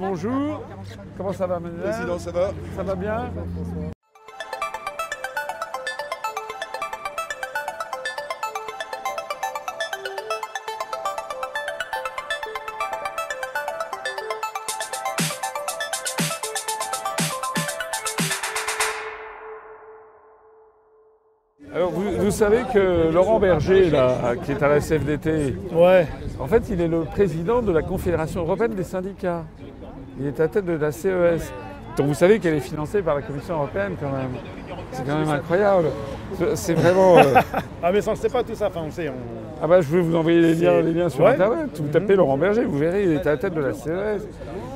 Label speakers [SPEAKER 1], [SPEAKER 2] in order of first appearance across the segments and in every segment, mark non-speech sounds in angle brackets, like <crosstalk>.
[SPEAKER 1] Bonjour, comment ça va Manuel
[SPEAKER 2] Président, ça va
[SPEAKER 1] Ça va bien Alors, vous, vous savez que Laurent Berger, là, qui est à la CFDT,
[SPEAKER 3] Ouais,
[SPEAKER 1] en fait, il est le président de la Confédération européenne des syndicats. Il est à la tête de la CES. Donc vous savez qu'elle est financée par la Commission européenne quand même. C'est quand même incroyable. C'est- vraiment... euh, <laughs>
[SPEAKER 3] ah mais ça on sait pas tout ça, enfin on sait. On...
[SPEAKER 1] Ah bah je vais vous envoyer les liens,
[SPEAKER 3] C'est-
[SPEAKER 1] les liens sur
[SPEAKER 3] Ouais.
[SPEAKER 1] internet. Vous tapez Laurent Berger, vous verrez, il est à la tête de la CES.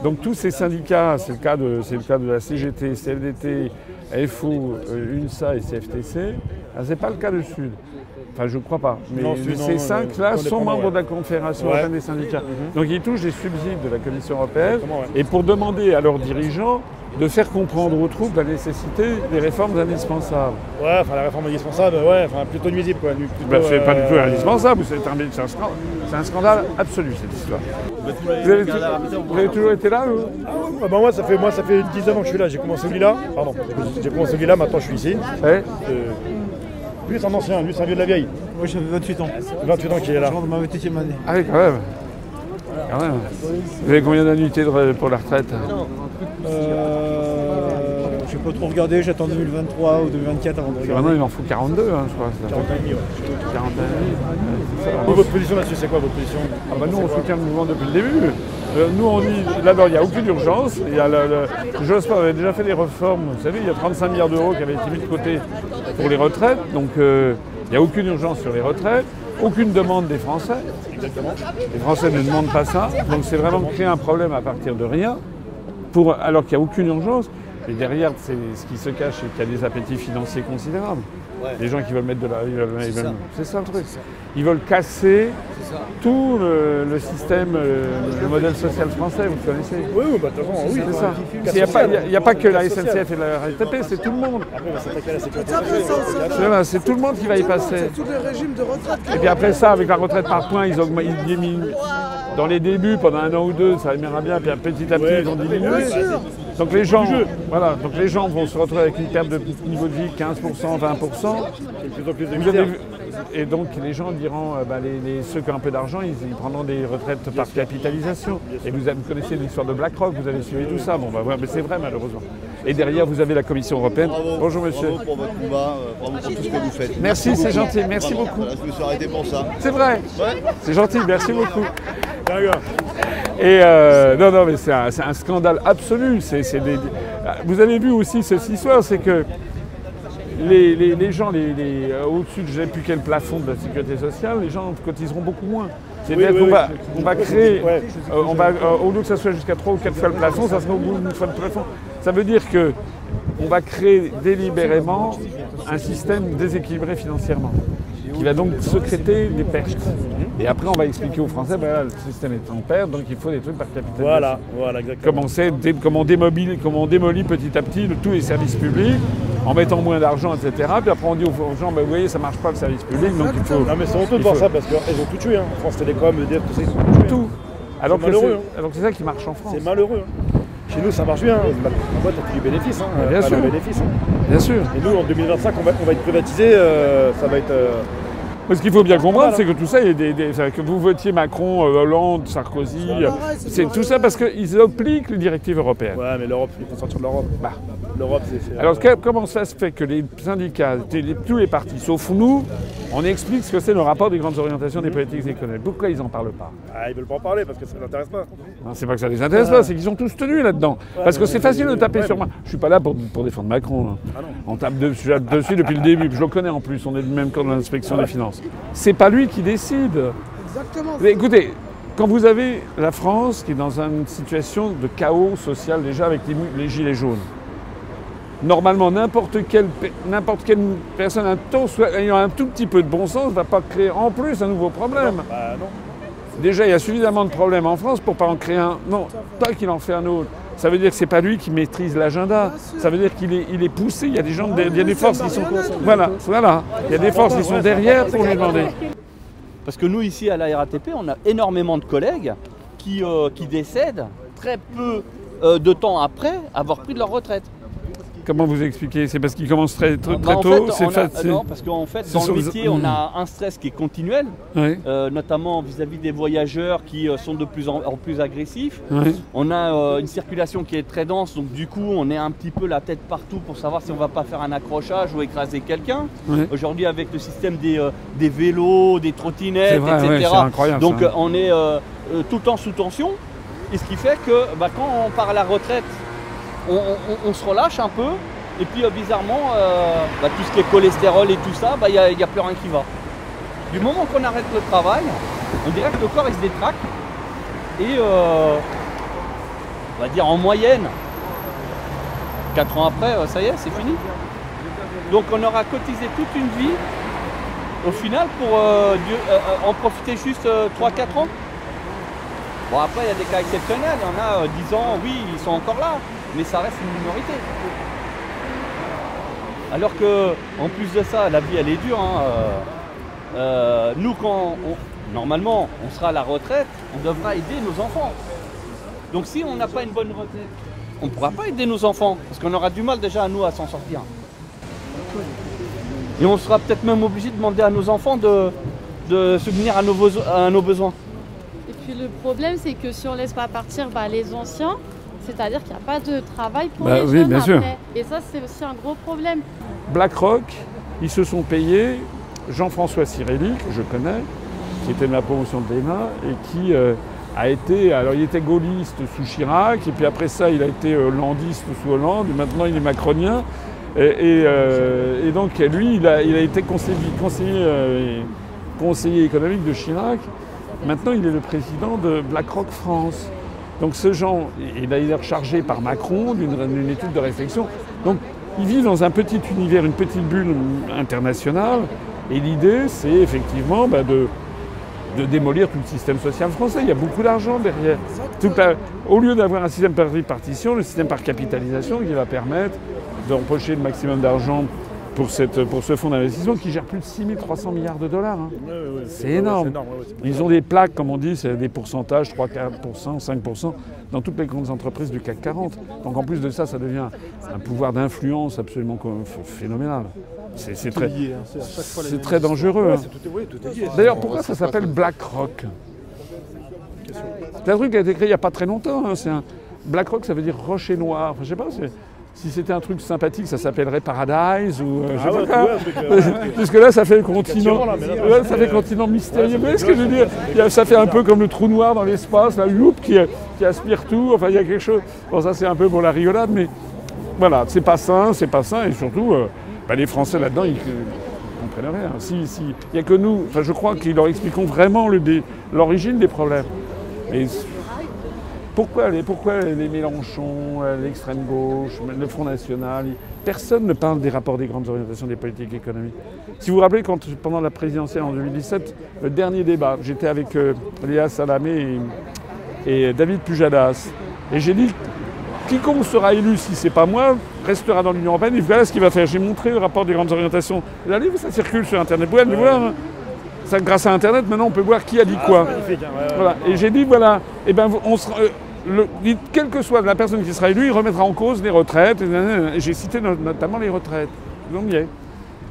[SPEAKER 1] Donc tous ces syndicats, c'est le cas de, c'est le cas de la CGT, CFDT, FO, euh, UNSA et CFTC. Ah, c'est pas le cas du Sud. Enfin, je ne crois pas. Mais
[SPEAKER 3] Non,
[SPEAKER 1] ces cinq-là
[SPEAKER 3] euh,
[SPEAKER 1] sont membres
[SPEAKER 3] ouais.
[SPEAKER 1] de la Confédération européenne des syndicats. Donc ils touchent des subsides de la Commission européenne. Et pour demander à leurs dirigeants de faire comprendre aux troupes la nécessité des réformes indispensables.
[SPEAKER 3] Ouais, enfin la réforme indispensable, ouais, enfin plutôt nuisible quoi.
[SPEAKER 1] Bah, c'est pas du tout
[SPEAKER 3] euh,
[SPEAKER 1] indispensable, c'est un, c'est un scandale, c'est un scandale absolu cette histoire. Vous avez, vous avez toujours été là
[SPEAKER 3] Ah bah, moi ça fait moi ça fait 19 ans que je suis là, j'ai commencé lui là, pardon, j'ai commencé lui là, maintenant je suis ici.
[SPEAKER 1] Ouais.
[SPEAKER 3] Euh, lui c'est un ancien, lui c'est un vieux de la vieille.
[SPEAKER 4] Moi j'avais 28 ans.
[SPEAKER 3] 28 ans qu'il est là.
[SPEAKER 4] Je rentre dans ma 28e année.
[SPEAKER 1] Ah oui, quand même. Quand même. Vous avez combien d'annuités pour la retraite
[SPEAKER 4] Euh, je vais pas trop regarder, j'attends 2023 ou 2024 avant de regarder.
[SPEAKER 1] Maintenant, il en faut 42, hein, je crois. ça.
[SPEAKER 3] 40 ans et demi, ouais.
[SPEAKER 1] 40 années. Ouais, c'est ça.
[SPEAKER 3] Vous, votre position là-dessus, c'est quoi votre position?
[SPEAKER 1] Ah bah nous, on soutient le mouvement depuis le début. Euh, nous, on dit, d'abord, il n'y a aucune urgence. Il Jospin avait déjà fait des réformes. Vous savez, il y a 35 milliards d'euros qui avaient été mis de côté pour les retraites. Donc, euh, il n'y a aucune urgence sur les retraites. Aucune demande des Français. Les Français ne demandent pas ça. Donc, c'est vraiment créer un problème à partir de rien, alors qu'il n'y a aucune urgence. Et derrière, c'est, ce qui se cache, c'est qu'il y a des appétits financiers considérables. Les gens qui veulent mettre de la... C'est ça le truc. Ils veulent casser tout le, le système, euh, le modèle social français, vous le connaissez.
[SPEAKER 3] Oui, oui, bah de toute façon, oui.
[SPEAKER 1] C'est ça. Il n'y a, pas-
[SPEAKER 3] sociale.
[SPEAKER 1] il y a- il y a pas que la. SNCF et la RATP, c'est tout le monde. C'est C'est tout le monde qui va y passer.
[SPEAKER 5] Tous les régimes de retraite.
[SPEAKER 1] Et puis après ça, avec la retraite par points, ils, augmentent, ils diminuent. Dans les débuts, pendant un an ou deux, ça ira bien, puis petit à petit,
[SPEAKER 3] Ouais,
[SPEAKER 1] ils ont diminué. Donc les gens, voilà, donc les gens vont se retrouver avec une perte de niveau de vie 15%, 20%.
[SPEAKER 3] De plus en plus de
[SPEAKER 1] Vous avez
[SPEAKER 3] misère.
[SPEAKER 1] vu- et donc les gens diront, euh, bah, les, les- ceux qui ont un peu d'argent, ils, ils prendront des retraites par capitalisation. Et vous, vous connaissez l'histoire de BlackRock, vous avez suivi tout ça. Bon, bah, ouais, mais c'est vrai malheureusement. Et derrière, vous avez la Commission européenne.
[SPEAKER 2] Bravo.
[SPEAKER 1] Bonjour monsieur.
[SPEAKER 2] Bravo pour votre combat, euh, bravo pour tout ce que vous faites.
[SPEAKER 1] Merci, c'est gentil, merci
[SPEAKER 2] Vraiment,
[SPEAKER 1] beaucoup.
[SPEAKER 2] voilà, je me suis arrêté pour ça.
[SPEAKER 1] C'est vrai.
[SPEAKER 2] Ouais.
[SPEAKER 1] C'est gentil, merci beaucoup.
[SPEAKER 3] D'accord.
[SPEAKER 1] Et euh, non, non, mais c'est un, scandale absolu. Des- Vous avez vu aussi ceci soir, c'est que les, les- les gens, les, les- euh, au-dessus de je ne sais plus quel plafond de la sécurité sociale, les gens cotiseront beaucoup moins. C'est-à-dire
[SPEAKER 3] Oui,
[SPEAKER 1] qu'on
[SPEAKER 3] oui,
[SPEAKER 1] va, on va créer,
[SPEAKER 3] ouais.
[SPEAKER 1] euh, on va, euh, au lieu que ça soit jusqu'à 3 ou 4 fois le plafond, ça sera au bout d'une fois le plafond. Ça veut dire que on va créer délibérément un système déséquilibré financièrement, qui va donc secréter des pertes. Et après, on va expliquer aux Français, voilà, le système est en perte, donc il faut des trucs par capitalisation.
[SPEAKER 3] Voilà, voilà, exactement.
[SPEAKER 1] Dé- comment, démobile- comment on démolit petit à petit le- tous les services publics en mettant moins d'argent, etc. Puis après, on dit aux gens, ben, vous voyez, ça ne marche pas le service public, donc il faut
[SPEAKER 3] Non mais c'est honteux de voir ça parce qu'ils ont tout tué, hein. France Télécom, EDF, tout ça, ils ont tout tué.
[SPEAKER 1] tout. Alors que,
[SPEAKER 3] malheureux,
[SPEAKER 1] c'est,
[SPEAKER 3] hein.
[SPEAKER 1] alors que c'est ça qui marche en France.
[SPEAKER 3] C'est malheureux. hein. Chez nous, ça marche bien. La boîte a tous les bénéfices. Hein.
[SPEAKER 1] bien sûr.
[SPEAKER 3] bénéfice, hein.
[SPEAKER 1] Bien sûr.
[SPEAKER 3] Et nous, en 2025, on va, on va être privatisé. euh, ça va être. euh,
[SPEAKER 1] ce qu'il faut bien comprendre, c'est que tout ça, il y a des, que vous votiez Macron, euh, Hollande, Sarkozy, euh,
[SPEAKER 5] c'est pareil.
[SPEAKER 1] tout ça parce qu'ils appliquent les directives européennes.
[SPEAKER 3] Ouais, mais l'Europe, il faut sortir de l'Europe.
[SPEAKER 1] Bah.
[SPEAKER 3] L'Europe, c'est.
[SPEAKER 1] Alors
[SPEAKER 3] euh,
[SPEAKER 1] que- comment ça se fait que les syndicats, tous les partis, sauf nous, on explique ce que c'est le rapport des grandes orientations des politiques économiques? Pourquoi ils n'en parlent pas?
[SPEAKER 3] Ah, ils veulent pas en parler parce que ça ne les intéresse pas.
[SPEAKER 1] Non, c'est pas que ça les intéresse pas, c'est qu'ils sont tous tenus là-dedans. Parce que c'est facile de taper sur moi. Je suis pas là pour, défendre Macron. hein.
[SPEAKER 3] Ah.
[SPEAKER 1] On tape dessus, dessus depuis le début. Je le connais en plus. On est du même camp de l'inspection des finances. C'est pas lui qui décide.
[SPEAKER 5] Exactement.
[SPEAKER 1] Mais écoutez, quand vous avez la France qui est dans une situation de chaos social déjà avec les, gilets jaunes, normalement n'importe quelle, n'importe quelle personne un temps, soit- ayant un tout petit peu de bon sens ne va pas créer en plus un nouveau problème.
[SPEAKER 3] Bah non.
[SPEAKER 1] Déjà, il y a suffisamment de problèmes en France pour pas en créer un. Non, pas qu'il en fait un autre. Ça veut dire que c'est pas lui qui maîtrise l'agenda. Ça veut dire qu'il est, il est poussé. Il y a des gens, il y a des forces qui sont. Voilà, voilà. Il y a des forces qui sont derrière pour lui demander.
[SPEAKER 6] Parce que nous, ici, à la RATP, on a énormément de collègues qui, euh, qui décèdent très peu euh, de temps après avoir pris de leur retraite.
[SPEAKER 1] Comment vous expliquez? C'est parce qu'ils commencent très, très,
[SPEAKER 6] Bah,
[SPEAKER 1] très tôt
[SPEAKER 6] fait, a- non, parce qu'en fait, dans le métier, on
[SPEAKER 1] Hmm.
[SPEAKER 6] a un stress qui est continuel, euh, notamment vis-à-vis des voyageurs qui euh, sont de plus en, en plus agressifs. On a euh, une circulation qui est très dense, donc du coup, on est un petit peu la tête partout pour savoir si on va pas faire un accrochage ou écraser quelqu'un. Aujourd'hui, avec le système des, des vélos, des trottinettes, etc.
[SPEAKER 1] ouais, c'est incroyable.
[SPEAKER 6] donc
[SPEAKER 1] ça.
[SPEAKER 6] on est tout le temps sous tension. Et ce qui fait que bah, quand on part à la retraite, on, se relâche un peu. Et puis euh, bizarrement, euh, bah, tout ce qui est cholestérol et tout ça, bah, il n'y a, plus rien qui va. Du moment qu'on arrête le travail, on dirait que le corps il se détraque. Et euh, on va dire en moyenne, 4 ans après, ça y est, c'est fini. Donc on aura cotisé toute une vie au final pour en profiter juste 3-4 ans. Bon après il y a des cas exceptionnels, il y en a euh, 10 ans, oui, ils sont encore là, mais ça reste une minorité. Alors que en plus de ça, la vie elle est dure. hein, euh, euh, nous quand normalement on sera à la retraite, on devra aider nos enfants. Donc si on n'a pas une bonne retraite, on ne pourra pas aider nos enfants, parce qu'on aura du mal déjà à nous à s'en sortir. Et on sera peut-être même obligé de demander à nos enfants de, de subvenir à nos, besoins.
[SPEAKER 7] Et puis le problème, c'est que si on laisse pas partir bah, les anciens, c'est-à-dire qu'il n'y a pas de travail pour
[SPEAKER 1] Bah
[SPEAKER 7] les
[SPEAKER 1] oui,
[SPEAKER 7] jeunes
[SPEAKER 1] bien sûr.
[SPEAKER 7] après. Et ça, c'est aussi un gros problème.
[SPEAKER 1] BlackRock, ils se sont payés Jean-François Cirelli, que je connais, qui était de la promotion de l'ENA et qui euh, a été. Alors, il était gaulliste sous Chirac, et puis après ça, il a été hollandiste sous Hollande, et maintenant il est macronien. Et, et, euh, et donc, lui, il a, il a été conseiller, conseiller, euh, conseiller économique de Chirac. Maintenant, il est le président de BlackRock France. Donc, ce genre, il a été rechargé par Macron d'une d'une étude de réflexion. Donc, il vit dans un petit univers, une petite bulle internationale. Et l'idée, c'est effectivement bah, de, de démolir tout le système social français. Il y a beaucoup d'argent derrière. Toute la- au lieu d'avoir un système par répartition, le système par capitalisation qui va permettre d'empocher le maximum d'argent pour, cette, pour ce fonds d'investissement qui gère plus de 6300 milliards de dollars. hein. C'est énorme. Ils ont des plaques, comme on dit, c'est des pourcentages, 3, 4%, 5%, dans toutes les grandes entreprises du CAC 40. Donc en plus de ça, ça devient un pouvoir d'influence absolument phénoménal. C'est très,
[SPEAKER 3] lié, hein, fois
[SPEAKER 1] très dangereux. Hein. D'ailleurs, pourquoi ça s'appelle. BlackRock C'est un truc qui a été créé il n'y a pas très longtemps. un... BlackRock, ça veut dire rocher noir. Enfin, je sais pas, si c'était un truc sympathique, ça s'appellerait Paradise ou euh, je sais
[SPEAKER 3] Ah
[SPEAKER 1] pas
[SPEAKER 3] ouais, euh,
[SPEAKER 1] là, ça fait le continent.
[SPEAKER 3] là, ça fait, euh,
[SPEAKER 1] continent mystérieux. Vous voyez ce que je veux dire? a- Ça fait un peu comme le trou noir dans l'espace, là, youp, qui, qui aspire tout. Enfin, il y a quelque chose. Bon, ça, c'est un peu pour la rigolade, mais voilà, c'est pas sain, c'est pas sain. Et surtout, euh, bah, les Français là-dedans, ils ne comprennent rien. Si, si, il n'y a que nous. Enfin, je crois qu'ils leur expliquons vraiment l'origine des problèmes. Et pourquoi les, pourquoi Mélenchon, euh, l'extrême gauche, le Front National Personne ne parle des rapports des grandes orientations des politiques économiques. Si vous vous rappelez, pendant la présidentielle en 2017, le dernier débat, j'étais avec euh, Léa Salamé et, et David Pujadas. Et j'ai dit, quiconque sera élu, si c'est pas moi, restera dans l'Union Européenne et voilà ce qu'il va faire. J'ai montré le rapport des grandes orientations. Là, ça circule sur Internet. Vous pouvez le voir. Ça, grâce à Internet, maintenant, on peut voir qui a dit quoi.
[SPEAKER 3] Magnifique, hein, ouais, ouais.
[SPEAKER 1] Voilà. Et j'ai dit, voilà, eh ben, on euh, le- quelle que soit la personne qui sera élue, il remettra en cause les retraites. Et. Et j'ai cité no- notamment les retraites. On y est.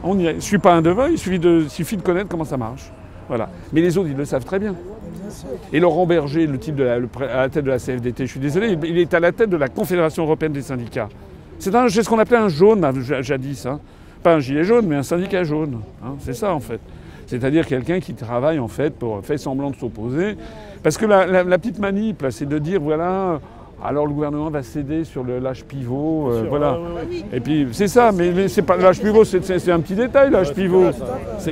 [SPEAKER 1] On y est. Je ne suis pas un devin, il suffit de, suffit de connaître comment ça marche. Voilà. Mais les autres, ils le savent très bien. Et Laurent Berger, le type de la, le pré- à la tête de la CFDT, je suis désolé, il- est à la tête de la Confédération européenne des syndicats. C'est ce qu'on appelait un jaune ja- jadis. hein. Pas un gilet jaune, mais un syndicat jaune. hein. C'est ça en fait. C'est-à-dire quelqu'un qui travaille en fait pour faire semblant de s'opposer. Parce que la, la- la petite manip, c'est de dire voilà, alors le gouvernement va céder sur le l'âge pivot, euh,
[SPEAKER 3] Sûr,
[SPEAKER 1] voilà.
[SPEAKER 3] ouais, ouais, ouais.
[SPEAKER 1] Et puis c'est ça, mais, mais c'est pas l'âge pivot, c'est- un petit détail l'âge pivot.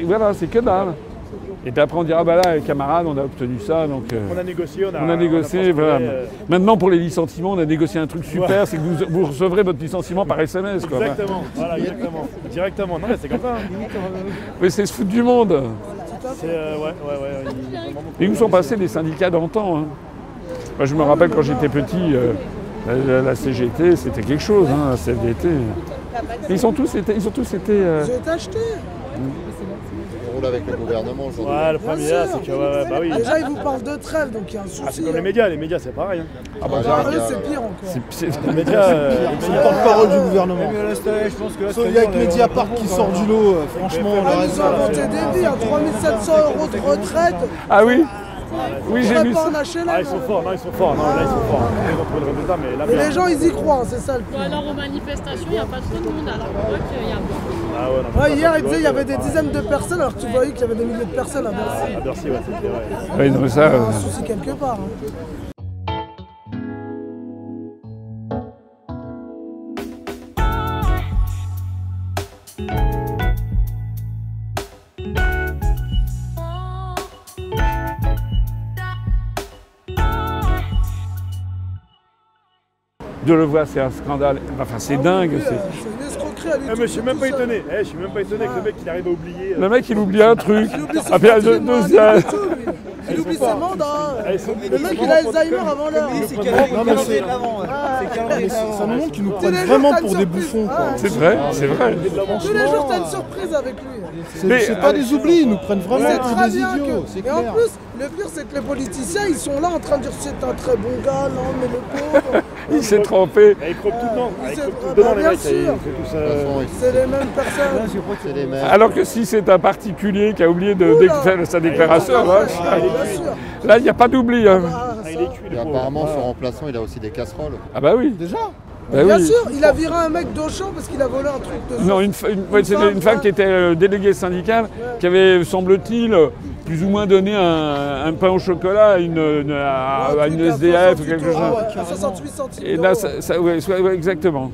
[SPEAKER 1] voilà, c'est que dalle. Et puis après on dira bah là, camarades, on a obtenu ça, donc. euh,
[SPEAKER 3] On a négocié, on a,
[SPEAKER 1] on a négocié, voilà.
[SPEAKER 3] euh,
[SPEAKER 1] Maintenant, pour les licenciements, on a négocié un truc super,
[SPEAKER 3] Ouais.
[SPEAKER 1] c'est que vous, vous recevrez votre licenciement par SMS. Quoi.
[SPEAKER 3] Exactement, voilà, exactement. Directement. Non, mais c'est comme ça. hein.
[SPEAKER 1] Mais c'est se foutre du monde.
[SPEAKER 3] C'est, euh, ouais, ouais, ouais. il- vraiment beaucoup
[SPEAKER 1] Et où sont passés les syndicats d'antan hein. Moi, Je me rappelle quand j'étais petit, euh, la, la- la CGT, c'était quelque chose, hein, la CFDT. Ils, sont tous été, ils ont tous été. euh,
[SPEAKER 5] J'ai été acheté.
[SPEAKER 2] Roule avec le gouvernement aujourd'hui.
[SPEAKER 3] Ouais, le premier là, c'est que, ouais, ouais, bah oui.
[SPEAKER 5] Déjà, ils vous parlent de trêve, donc il y a un souci.
[SPEAKER 3] Ah, c'est comme les médias, les médias c'est pareil. hein.
[SPEAKER 2] Ah bah,
[SPEAKER 5] Ah, eux, c'est pire encore.
[SPEAKER 1] C'est- c'est-
[SPEAKER 3] Les médias, euh, les
[SPEAKER 4] C'est
[SPEAKER 3] médias-
[SPEAKER 4] le porte-parole du gouvernement.
[SPEAKER 8] Là, cette année, je pense que là,
[SPEAKER 4] Sauf
[SPEAKER 8] cette
[SPEAKER 4] Il y a que Mediapart qui sort du lot, euh, franchement. le
[SPEAKER 5] Ah, ils ont inventé des vies, hein, 3700 euros de retraite.
[SPEAKER 1] Ah oui Oui, j'ai vu
[SPEAKER 5] HLM
[SPEAKER 3] Ah, ils sont forts, non, ils sont forts, non, là ils sont forts. Ils ont trouvé le résultat, mais là, bien.
[SPEAKER 5] les gens, ils y croient, hein, c'est ça le
[SPEAKER 7] Ou
[SPEAKER 5] plus.
[SPEAKER 7] alors aux manifestations, il n'y a pas trop de monde, alors on voit qu'il y a beaucoup.
[SPEAKER 3] Ah ouais,
[SPEAKER 5] hier, il disait
[SPEAKER 3] tu
[SPEAKER 5] il y avait des dizaines de personnes, alors que tu voyais qu'il y avait des milliers de personnes à Bercy.
[SPEAKER 3] À Bercy, ouais, c'était vrai.
[SPEAKER 1] Oui, non, mais ça,
[SPEAKER 5] Il y a
[SPEAKER 1] euh,
[SPEAKER 5] un souci quelque part. hein.
[SPEAKER 1] de le voir, c'est un scandale. Enfin, c'est dingue.
[SPEAKER 5] Oui,
[SPEAKER 3] Eh,
[SPEAKER 5] tout-
[SPEAKER 3] mais je suis même pas
[SPEAKER 5] seul.
[SPEAKER 3] étonné. Eh, je suis même pas étonné que le mec il arrive à oublier. euh,
[SPEAKER 1] Le mec, il oublie un truc.
[SPEAKER 5] Il oublie son
[SPEAKER 1] Ah, deuxième.
[SPEAKER 5] il oublie ses mandats.
[SPEAKER 3] eh,
[SPEAKER 5] Le mec, il a Alzheimer avant l'heure.
[SPEAKER 4] Non, mais c'est- Ça nous montre qu'ils nous
[SPEAKER 5] Tous
[SPEAKER 4] prennent
[SPEAKER 5] les jours,
[SPEAKER 4] vraiment pour des bouffons.
[SPEAKER 5] Ah,
[SPEAKER 1] C'est vrai, c'est vrai.
[SPEAKER 5] Tous les jours, t'as une surprise avec lui.
[SPEAKER 4] C'est pas
[SPEAKER 1] euh,
[SPEAKER 4] des oublis, ils nous prennent vraiment pour
[SPEAKER 5] très
[SPEAKER 4] des
[SPEAKER 5] bien
[SPEAKER 4] idiots,
[SPEAKER 5] Et en plus, le pire, c'est que les politiciens, ils sont là en train de dire c'est un très bon gars, non, mais le pauvre. <laughs>
[SPEAKER 1] Il s'est trompé.
[SPEAKER 3] Eh, Ils croquent tout le temps.
[SPEAKER 5] C'est-
[SPEAKER 3] croquent tout
[SPEAKER 5] ah,
[SPEAKER 3] les
[SPEAKER 5] bien
[SPEAKER 3] mecs. euh,
[SPEAKER 5] C'est les mêmes personnes.
[SPEAKER 2] c'est les mêmes.
[SPEAKER 1] Alors que si c'est un particulier qui a oublié de sa déclaration,
[SPEAKER 5] Ah,
[SPEAKER 1] hein,
[SPEAKER 5] bien sûr.
[SPEAKER 1] là, il n'y a pas d'oubli.
[SPEAKER 5] Ah,
[SPEAKER 3] ah,
[SPEAKER 2] Et apparemment, son remplaçant, il a aussi des casseroles.
[SPEAKER 1] Ah bah oui.
[SPEAKER 4] Déjà?
[SPEAKER 1] Bah
[SPEAKER 5] Bien
[SPEAKER 1] oui.
[SPEAKER 5] sûr, il a viré un mec d'Auchan parce qu'il a volé un truc de
[SPEAKER 1] Non, une, une- ouais, c'était
[SPEAKER 5] femme,
[SPEAKER 1] une femme
[SPEAKER 5] ouais.
[SPEAKER 1] qui était euh, déléguée syndicale, qui avait, semble-t-il, plus ou moins donné un, un pain au chocolat à une, une- à, à une SDF ou quelque chose.
[SPEAKER 5] 68 centimes.
[SPEAKER 1] Et là, ça, ça- ouais, ouais, exactement.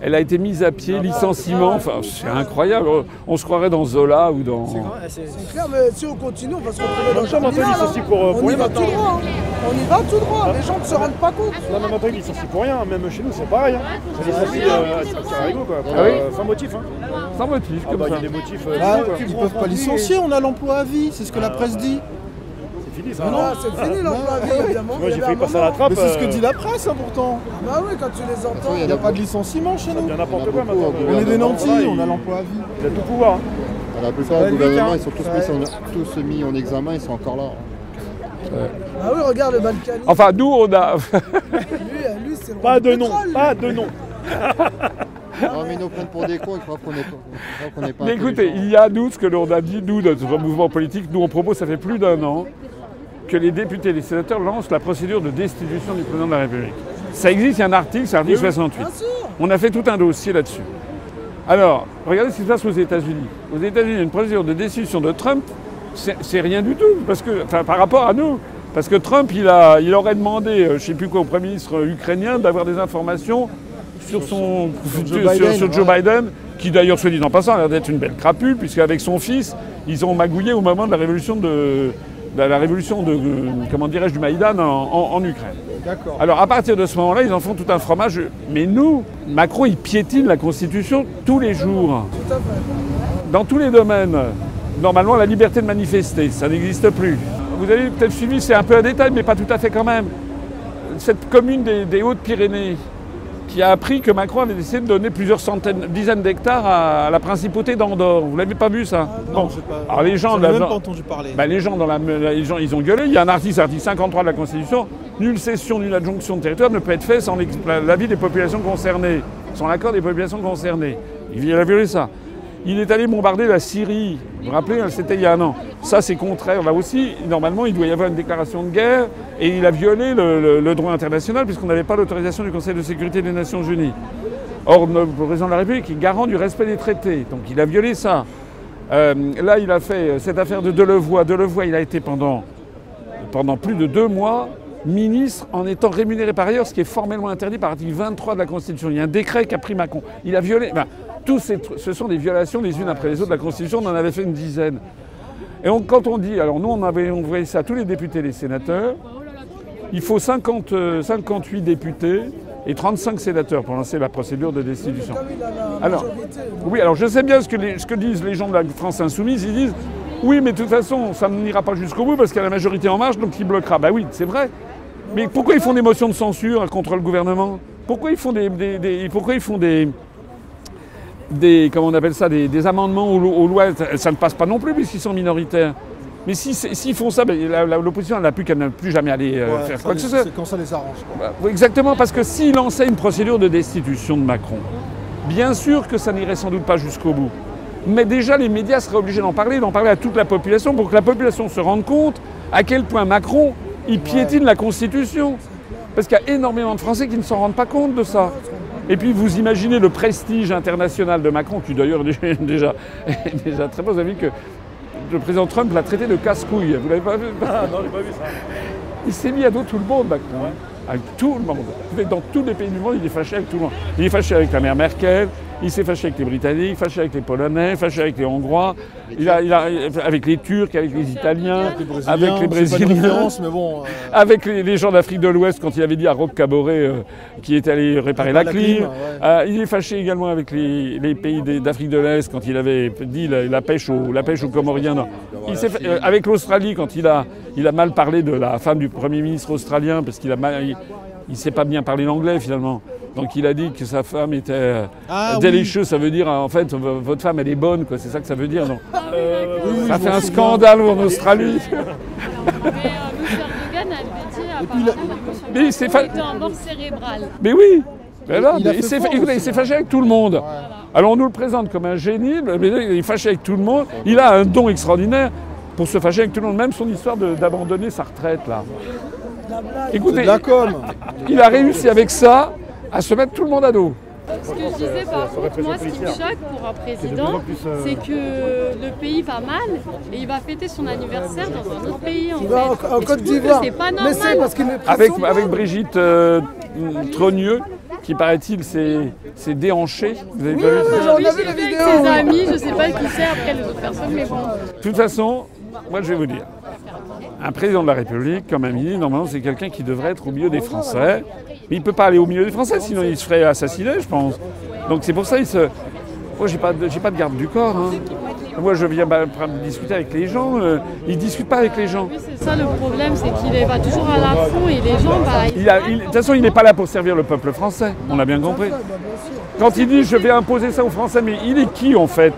[SPEAKER 1] Elle a été mise à pied, licenciement, enfin c'est incroyable. On se croirait dans Zola ou dans...
[SPEAKER 5] C'est clair, mais si on continue, on va se retrouver dans le terminal,
[SPEAKER 3] licencie
[SPEAKER 5] hein.
[SPEAKER 3] pour, euh, pour
[SPEAKER 5] On y
[SPEAKER 3] rien
[SPEAKER 5] va tout droit. hein. On y va tout droit. Les gens ne se rendent pas compte.
[SPEAKER 3] Non, mais maintenant, il licencie pour rien. Même chez nous, c'est pareil. Hein. Ça licencie euh, c'est un rigot, quoi.
[SPEAKER 1] Ah oui
[SPEAKER 3] Euh, Sans motif. Hein.
[SPEAKER 1] Sans motif,
[SPEAKER 3] Ah
[SPEAKER 1] comme
[SPEAKER 3] bah, il y
[SPEAKER 1] ça.
[SPEAKER 3] a des motifs. euh,
[SPEAKER 4] Ah. Ils peuvent pas licencier, on a l'emploi à vie, c'est ce que la presse dit.
[SPEAKER 3] Ça.
[SPEAKER 5] Ah, c'est fini l'emploi à vie, évidemment.
[SPEAKER 3] Moi, j'ai failli passer à la trappe.
[SPEAKER 4] Mais c'est ce que
[SPEAKER 3] euh,
[SPEAKER 4] dit la presse hein, pourtant.
[SPEAKER 5] Bah oui, quand tu les entends.
[SPEAKER 2] il
[SPEAKER 4] n'y a pas de licenciement chez nous.
[SPEAKER 3] Il y a n'importe quoi maintenant.
[SPEAKER 2] hein,
[SPEAKER 4] On est des nantis, on a l'emploi à vie.
[SPEAKER 3] Il a tout pouvoir. hein.
[SPEAKER 2] La plupart
[SPEAKER 4] va
[SPEAKER 2] du
[SPEAKER 4] vite,
[SPEAKER 2] gouvernement,
[SPEAKER 4] hein.
[SPEAKER 2] ils sont tous, mis, en- examen, ils sont encore là.
[SPEAKER 5] Ah oui, regarde le Balkany.
[SPEAKER 1] Enfin, nous, on a...
[SPEAKER 5] Lui, euh, lui c'est le
[SPEAKER 3] Pas de nom, pas de nom.
[SPEAKER 2] Non, mais ils nous prennent pour des cons, ils croient qu'on est, qu'on est pas
[SPEAKER 1] Mais écoutez, il y a nous, ce que l'on a dit, nous, notre mouvement politique, nous, on propose, ça fait plus d'un an, que les députés et les sénateurs lancent la procédure de destitution du président de la République. Ça existe, il y a un article, c'est l'article 68.
[SPEAKER 5] Bien sûr.
[SPEAKER 1] On a fait tout un dossier là-dessus. Alors, regardez ce qui se passe aux États-Unis. Aux États-Unis, une procédure de destitution de Trump, c'est rien du tout, parce que, enfin, par rapport à nous. Parce que Trump, il, a, il aurait demandé, euh, je ne sais plus quoi, au Premier ministre ukrainien d'avoir des informations sur, son,
[SPEAKER 4] Joe
[SPEAKER 1] sur-
[SPEAKER 4] Biden,
[SPEAKER 1] sur Joe
[SPEAKER 4] ouais.
[SPEAKER 1] Biden, qui d'ailleurs, soit dit en passant, a l'air d'être une belle crapule, puisqu'avec son fils, ils ont magouillé au moment de la révolution de, de la révolution de, comment dirais-je, du Maïdan en- en- en Ukraine. Alors à partir de ce moment-là, ils en font tout un fromage. Mais nous, Macron, il piétine la Constitution tous les jours. Dans tous les domaines. Normalement, la liberté de manifester, ça n'existe plus. Vous avez peut-être suivi, c'est un peu un détail, mais pas tout à fait quand même. Cette commune des, des Hautes-Pyrénées qui a appris que Macron avait décidé de donner plusieurs centaines, dizaines d'hectares à, la principauté d'Andorre. Vous l'avez pas vu ça Bon.
[SPEAKER 4] j'ai pas-
[SPEAKER 1] Alors les gens,
[SPEAKER 4] même pas entendu parler.
[SPEAKER 1] bah, les gens dans la, les gens, ils ont gueulé. Il y a un article, article 53 de la Constitution. Nulle cession, nulle adjonction de territoire ne peut être faite sans l'avis des populations concernées, sans l'accord des populations concernées. Il a violé ça. Il est allé bombarder la Syrie. Vous vous rappelez, hein, c'était il y a un an. Ça, c'est contraire. Là aussi, normalement, il doit y avoir une déclaration de guerre et il a violé le, droit international puisqu'on n'avait pas l'autorisation du Conseil de sécurité des Nations Unies. Or, le président de la République est garant du respect des traités. Donc, il a violé ça. Euh, là, il a fait cette affaire de Delevoye. Delevoye, il a été pendant, plus de deux mois ministre en étant rémunéré par ailleurs, ce qui est formellement interdit par l'article 23 de la Constitution. Il y a un décret qui a pris Macron. Il a violé. Tous ces ce sont des violations les unes après les autres de la Constitution. On en avait fait une dizaine. Et on- quand on dit, alors nous, on avait envoyé ça à tous les députés et les sénateurs, il faut 50, euh, 58 députés et 35 sénateurs pour lancer la procédure de destitution. Alors. Oui, alors je sais bien ce que, les- ce que disent les gens de la France Insoumise. Ils disent oui, mais de toute façon, ça n'ira pas jusqu'au bout parce qu'il y a la majorité en marche, donc il bloquera. Bah oui, c'est vrai. Mais pourquoi ils font des motions de censure contre le gouvernement? Pourquoi ils font des, des- des- pourquoi ils font des des, comment on appelle ça, des, des amendements aux, lo- aux lois, ça, ça ne passe pas non plus puisqu'ils sont minoritaires. Mais si- si- s'ils font ça, ben, l'opposition elle n'a plus qu'à ne plus jamais aller euh,
[SPEAKER 8] Ouais,
[SPEAKER 1] faire quoi que ce soit.
[SPEAKER 8] C'est quand ça les arrange. quoi.
[SPEAKER 1] Bah, Exactement, parce que s'il lançait une procédure de destitution de Macron, bien sûr que ça n'irait sans doute pas jusqu'au bout. Mais déjà, les médias seraient obligés d'en parler, d'en parler à toute la population, pour que la population se rende compte à quel point Macron, il piétine la Constitution. Parce qu'il y a énormément de Français qui ne s'en rendent pas compte de ça. Et puis vous imaginez le prestige international de Macron, qui d'ailleurs <laughs> est déjà, est déjà très bon. Vous avez vu que le président Trump l'a traité de casse-couille. Vous l'avez pas vu?
[SPEAKER 3] Ah non, j'ai pas vu ça.
[SPEAKER 1] il s'est mis à dos tout le monde, Macron. Avec tout le monde. Dans tous les pays du monde, il est fâché avec tout le monde. Il est fâché avec la mère Merkel, il s'est fâché avec les Britanniques, fâché avec les Polonais, fâché avec les Hongrois, il a, il a- avec les Turcs, avec les Italiens, avec les Brésiliens,
[SPEAKER 8] référence, mais bon. euh,
[SPEAKER 1] avec les, les gens d'Afrique de l'Ouest quand il avait dit à Roch Caboret euh, qui est allé réparer la,
[SPEAKER 8] la
[SPEAKER 1] clim.
[SPEAKER 8] clim, ouais.
[SPEAKER 1] Euh, il est fâché également avec les, les pays d'Afrique de l'Est quand il avait dit la, la pêche, au, la pêche aux Comoriens. Il fait- euh, avec l'Australie quand il a, il a mal parlé de la femme du Premier ministre australien parce qu'il a mal- il, il sait pas bien parler l'anglais finalement. Donc il a dit que sa femme était euh,
[SPEAKER 8] Ah, oui.
[SPEAKER 1] délicieux, ça veut dire en fait votre femme elle est bonne, quoi. c'est ça que ça veut dire. Non
[SPEAKER 3] Euh, oui, oui,
[SPEAKER 1] ça fait un scandale en Australie.
[SPEAKER 7] Mais euh,
[SPEAKER 8] il
[SPEAKER 1] Mais il fa-
[SPEAKER 7] était en mort cérébrale.
[SPEAKER 1] Mais oui Mais là,
[SPEAKER 8] Il
[SPEAKER 1] s'est
[SPEAKER 8] hein.
[SPEAKER 1] fâché avec tout le monde. Alors on nous le présente comme un génie, mais il est fâché avec tout le monde. Il a un don extraordinaire pour se fâcher avec tout le monde. Même son histoire de- d'abandonner sa retraite, là. Écoutez,
[SPEAKER 8] de la com.
[SPEAKER 1] il a réussi avec ça à se mettre tout le monde à dos.
[SPEAKER 7] Ce que je disais par contre, moi, ce qui me choque pour un président,
[SPEAKER 3] euh,
[SPEAKER 7] c'est que le pays va mal et il va fêter son anniversaire dans un autre pays en
[SPEAKER 5] Il va
[SPEAKER 7] fait.
[SPEAKER 5] en, Côte d'Ivoire.
[SPEAKER 7] C'est pas
[SPEAKER 5] Mais
[SPEAKER 7] normal.
[SPEAKER 5] parce
[SPEAKER 1] Avec. Brigitte euh, Trogneux, qui paraît-il s'est déhanché. Vous avez
[SPEAKER 5] Oui,
[SPEAKER 1] pas vu
[SPEAKER 7] Oui,
[SPEAKER 5] vu la
[SPEAKER 7] avec ses amis, je sais pas qui c'est après les autres personnes, mais bon.
[SPEAKER 1] De toute façon, moi je vais vous dire, un président de la République, comme un ministre, normalement c'est quelqu'un qui devrait être au milieu des Français. Mais il ne peut pas aller au milieu des Français, sinon il se ferait assassiner, je pense. Donc c'est pour ça qu'il se. Moi j'ai pas, de- j'ai pas de garde du corps. hein. Moi je viens bah, discuter avec les gens. euh, il ne discute pas avec les gens.
[SPEAKER 7] Oui, c'est ça le problème, c'est qu'il est- va toujours à la fond et les gens, bah,
[SPEAKER 1] Il a- il- de toute façon, il n'est pas là pour servir le peuple français. On l'a bien compris. Quand il dit je vais imposer ça aux Français, mais il est qui en fait?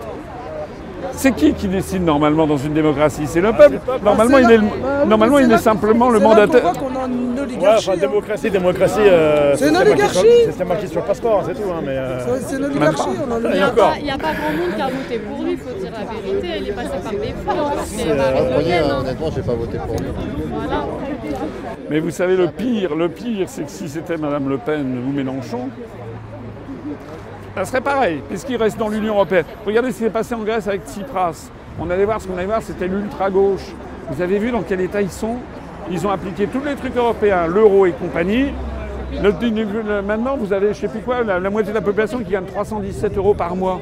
[SPEAKER 1] C'est qui qui décide normalement dans une démocratie? C'est le peuple. Normalement, il est, le-
[SPEAKER 5] oui,
[SPEAKER 1] normalement, il est simplement le
[SPEAKER 5] c'est là qu'on
[SPEAKER 1] mandataire.
[SPEAKER 5] a une
[SPEAKER 3] Ouais,
[SPEAKER 5] oligarchie.
[SPEAKER 3] enfin,
[SPEAKER 5] hein.
[SPEAKER 3] démocratie, démocratie. euh,
[SPEAKER 5] C'est une oligarchie.
[SPEAKER 3] C'est marqué sur le passeport, c'est tout. hein, mais, euh,
[SPEAKER 5] C'est- une oligarchie. on a
[SPEAKER 7] Il n'y a, pas- il y a pas grand monde qui a voté pour lui, il faut dire la vérité. Il est passé par des fous, hein,
[SPEAKER 8] Ah,
[SPEAKER 7] Pen.
[SPEAKER 2] hein, honnêtement, j'ai pas voté pour lui.
[SPEAKER 7] Voilà.
[SPEAKER 1] Mais vous savez, le pire, le pire, c'est que si c'était Madame Le Pen ou Mélenchon, ça serait pareil, puisqu'il reste dans l'Union européenne. Regardez ce qui s'est passé en Grèce avec Tsipras. On allait voir ce qu'on allait voir, c'était l'ultra-gauche. Vous avez vu dans quel état ils sont Ils ont appliqué tous les trucs européens, l'euro et compagnie. Maintenant, vous avez, je sais plus quoi, la, la moitié de la population qui gagne 317 euros par mois.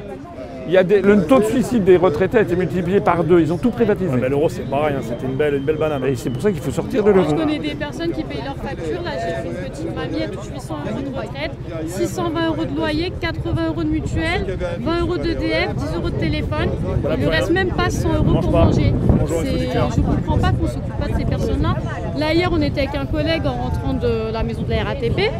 [SPEAKER 1] Il y a des- le taux de suicide des retraités a été multiplié par deux. Ils ont tout privatisé.
[SPEAKER 3] ah, mais l'euro, c'est pareil, hein, c'était une belle, une belle banane.
[SPEAKER 1] Et c'est pour ça qu'il faut sortir de
[SPEAKER 7] Moi,
[SPEAKER 1] l'euro.
[SPEAKER 7] je connais des personnes qui payent leurs factures. Là, j'ai fait une petite mamie, elle touche 800 euros de retraite, 620 euros de loyer, 80 euros de mutuelle, 20 euros d'EDF, 10 euros de téléphone. Il ne reste même pas 100 euros pour manger. Je ne comprends pas qu'on ne s'occupe pas de ces personnes-là. Là, hier, on était avec un collègue en rentrant de la maison de la RATP.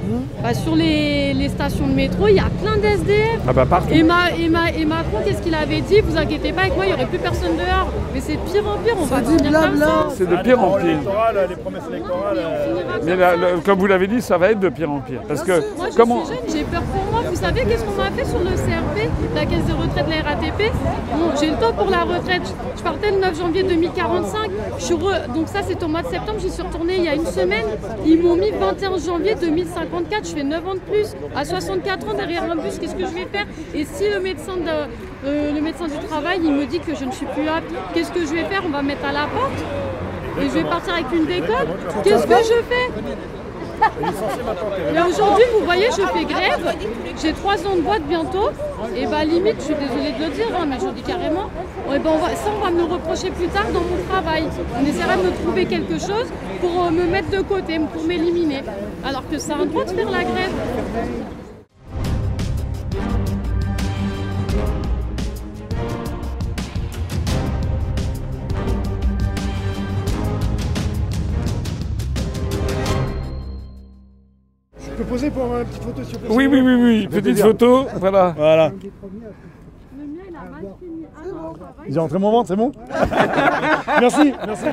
[SPEAKER 7] Bah, sur les, les stations de métro, il y a plein d'SDF.
[SPEAKER 1] Ah bah partout.
[SPEAKER 7] Et, Ma- et, Ma- et Macron, qu'est-ce qu'il avait dit Vous inquiétez pas avec moi, il n'y aurait plus personne dehors. Mais c'est de pire en pire, on va finir comme ça.
[SPEAKER 1] C'est de pire en pire.
[SPEAKER 3] les promesses électorales. euh,
[SPEAKER 1] Mais
[SPEAKER 7] comme
[SPEAKER 1] là,
[SPEAKER 7] ça.
[SPEAKER 1] le- comme vous l'avez dit, ça va être de pire en pire. Parce que
[SPEAKER 7] Moi, je
[SPEAKER 1] comment
[SPEAKER 7] suis jeune, j'ai peur pour moi. Vous savez qu'est-ce qu'on m'a fait sur le CRP, la caisse de retraite de la RATP Bon, j'ai le temps pour la retraite. Je partais le 9 janvier 2045. Je suis re- Donc ça, c'est au mois de septembre. J'y suis il y a une semaine. Ils m'ont mis 21 janvier 2054. Je fais 9 ans de plus. À 64 ans, derrière un bus, qu'est-ce que je vais faire? Et si le médecin, de- euh, le médecin du travail, il me dit que je ne suis plus apte, qu'est-ce que je vais faire? On va me mettre à la porte et je vais partir avec une décote. Qu'est-ce que je fais? Mais aujourd'hui, vous voyez, je fais grève. J'ai trois ans de boîte bientôt. Et bah limite, je suis désolée de le dire, hein, mais je dis carrément. Et ben, on va, ça, on va me le reprocher plus tard dans mon travail. On essaiera de me trouver quelque chose pour euh, me mettre de côté, pour m'éliminer. Alors que c'est un droit de faire la grève.
[SPEAKER 1] Oui, oui, oui, oui. Petite photo, voilà.
[SPEAKER 3] Voilà. J'ai rentré mon ventre, c'est bon Merci, merci.